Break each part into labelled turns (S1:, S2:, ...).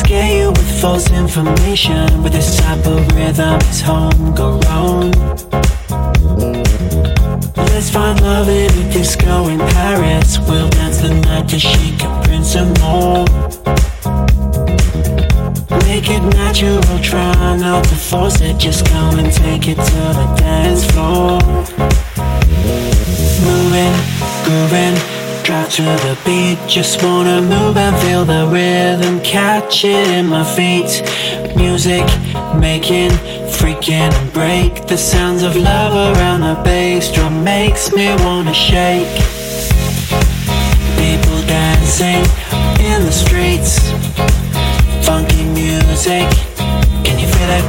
S1: Scare you with false information, but this type of rhythm is homegrown. Let's find love in a disco in Paris. We'll dance the night to chic and Prince and more. Make it natural, try not to force it. Just come and take it to the dance floor. Moving, grooving, drop to the beat. Just wanna move and feel the rhythm, catch it in my feet. Music making, freaking break. The sounds of love around the bass drum makes me wanna shake. People dancing in the streets funky music. Can you feel it?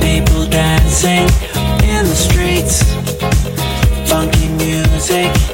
S1: People dancing in the streets. Funky music.